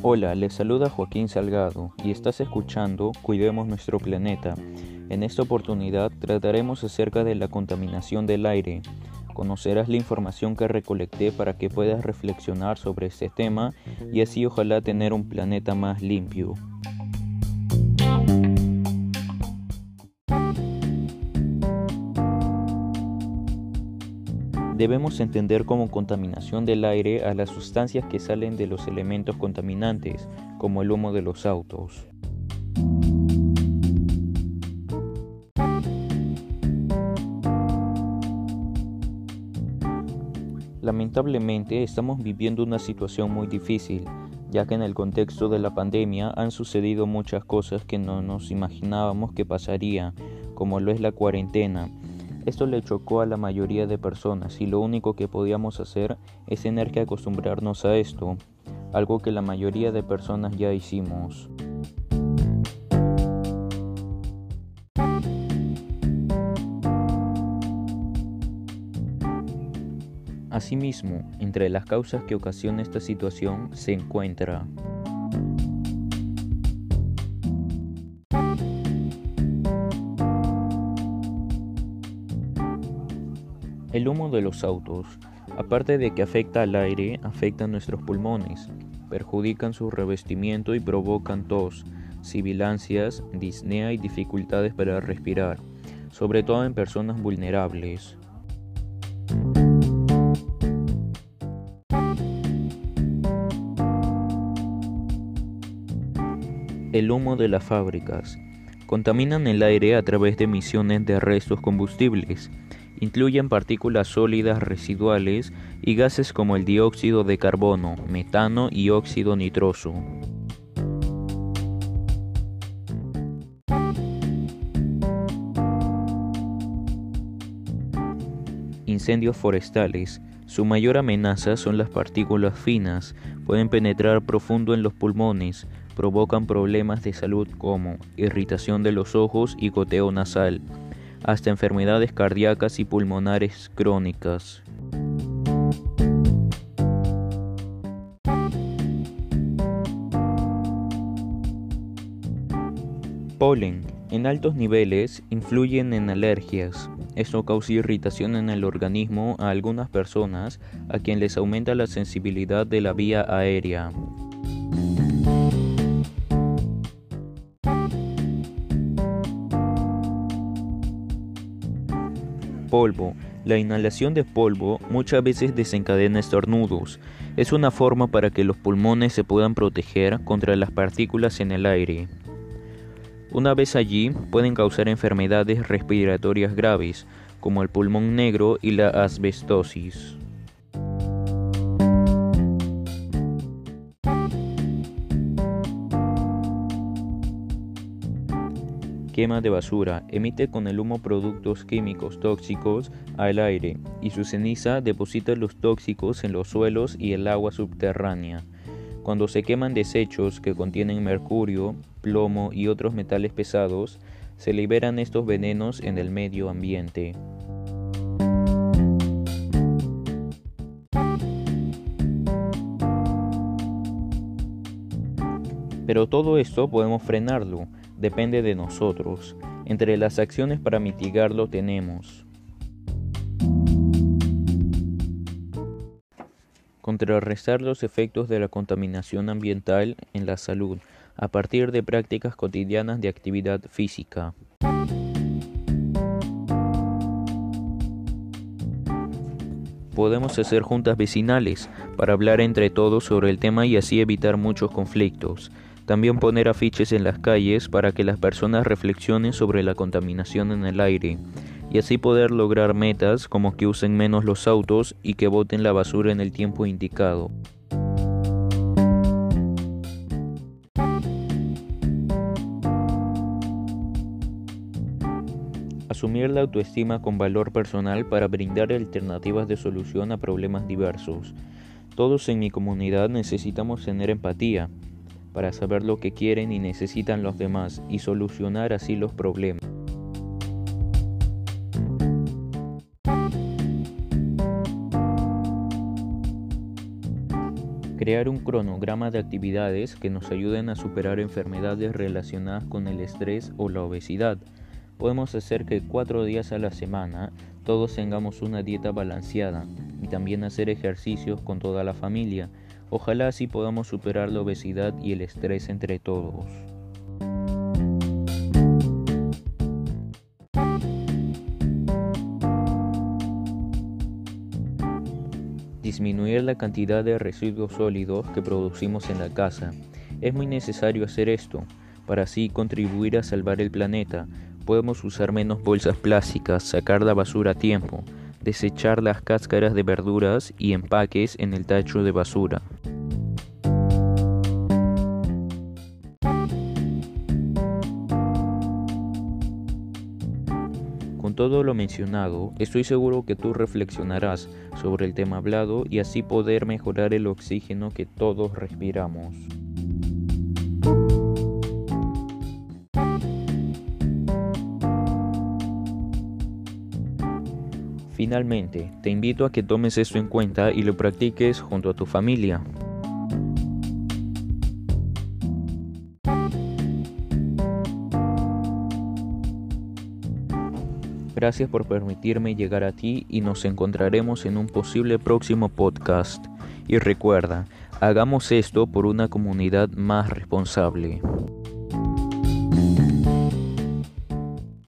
Hola, les saluda Joaquín Salgado y estás escuchando Cuidemos nuestro planeta. En esta oportunidad trataremos acerca de la contaminación del aire. Conocerás la información que recolecté para que puedas reflexionar sobre este tema y así ojalá tener un planeta más limpio. Debemos entender como contaminación del aire a las sustancias que salen de los elementos contaminantes, como el humo de los autos. Lamentablemente estamos viviendo una situación muy difícil, ya que en el contexto de la pandemia han sucedido muchas cosas que no nos imaginábamos que pasaría, como lo es la cuarentena. Esto le chocó a la mayoría de personas y lo único que podíamos hacer es tener que acostumbrarnos a esto, algo que la mayoría de personas ya hicimos. Asimismo, entre las causas que ocasiona esta situación se encuentra el humo de los autos, aparte de que afecta al aire, afecta a nuestros pulmones, perjudican su revestimiento y provocan tos, sibilancias, disnea y dificultades para respirar, sobre todo en personas vulnerables. El humo de las fábricas. Contaminan el aire a través de emisiones de restos combustibles. Incluyen partículas sólidas residuales y gases como el dióxido de carbono, metano y óxido nitroso. Incendios forestales. Su mayor amenaza son las partículas finas, pueden penetrar profundo en los pulmones, provocan problemas de salud como irritación de los ojos y goteo nasal, hasta enfermedades cardíacas y pulmonares crónicas. Polen en altos niveles influyen en alergias. Esto causa irritación en el organismo a algunas personas a quien les aumenta la sensibilidad de la vía aérea. Polvo. La inhalación de polvo muchas veces desencadena estornudos. Es una forma para que los pulmones se puedan proteger contra las partículas en el aire. Una vez allí, pueden causar enfermedades respiratorias graves, como el pulmón negro y la asbestosis. Quema de basura emite con el humo productos químicos tóxicos al aire y su ceniza deposita los tóxicos en los suelos y el agua subterránea. Cuando se queman desechos que contienen mercurio, plomo y otros metales pesados, se liberan estos venenos en el medio ambiente. Pero todo esto podemos frenarlo depende de nosotros. Entre las acciones para mitigarlo tenemos contrarrestar los efectos de la contaminación ambiental en la salud a partir de prácticas cotidianas de actividad física. Podemos hacer juntas vecinales para hablar entre todos sobre el tema y así evitar muchos conflictos. También poner afiches en las calles para que las personas reflexionen sobre la contaminación en el aire y así poder lograr metas como que usen menos los autos y que boten la basura en el tiempo indicado. Asumir la autoestima con valor personal para brindar alternativas de solución a problemas diversos. Todos en mi comunidad necesitamos tener empatía, para saber lo que quieren y necesitan los demás y solucionar así los problemas. Crear un cronograma de actividades que nos ayuden a superar enfermedades relacionadas con el estrés o la obesidad. Podemos hacer que cuatro días a la semana todos tengamos una dieta balanceada y también hacer ejercicios con toda la familia. Ojalá así podamos superar la obesidad y el estrés entre todos. disminuir la cantidad de residuos sólidos que producimos en la casa. Es muy necesario hacer esto, para así contribuir a salvar el planeta. Podemos usar menos bolsas plásticas, sacar la basura a tiempo, desechar las cáscaras de verduras y empaques en el tacho de basura. Con todo lo mencionado, estoy seguro que tú reflexionarás sobre el tema hablado y así poder mejorar el oxígeno que todos respiramos. Finalmente, te invito a que tomes esto en cuenta y lo practiques junto a tu familia. Gracias por permitirme llegar a ti y nos encontraremos en un posible próximo podcast. Y recuerda, hagamos esto por una comunidad más responsable.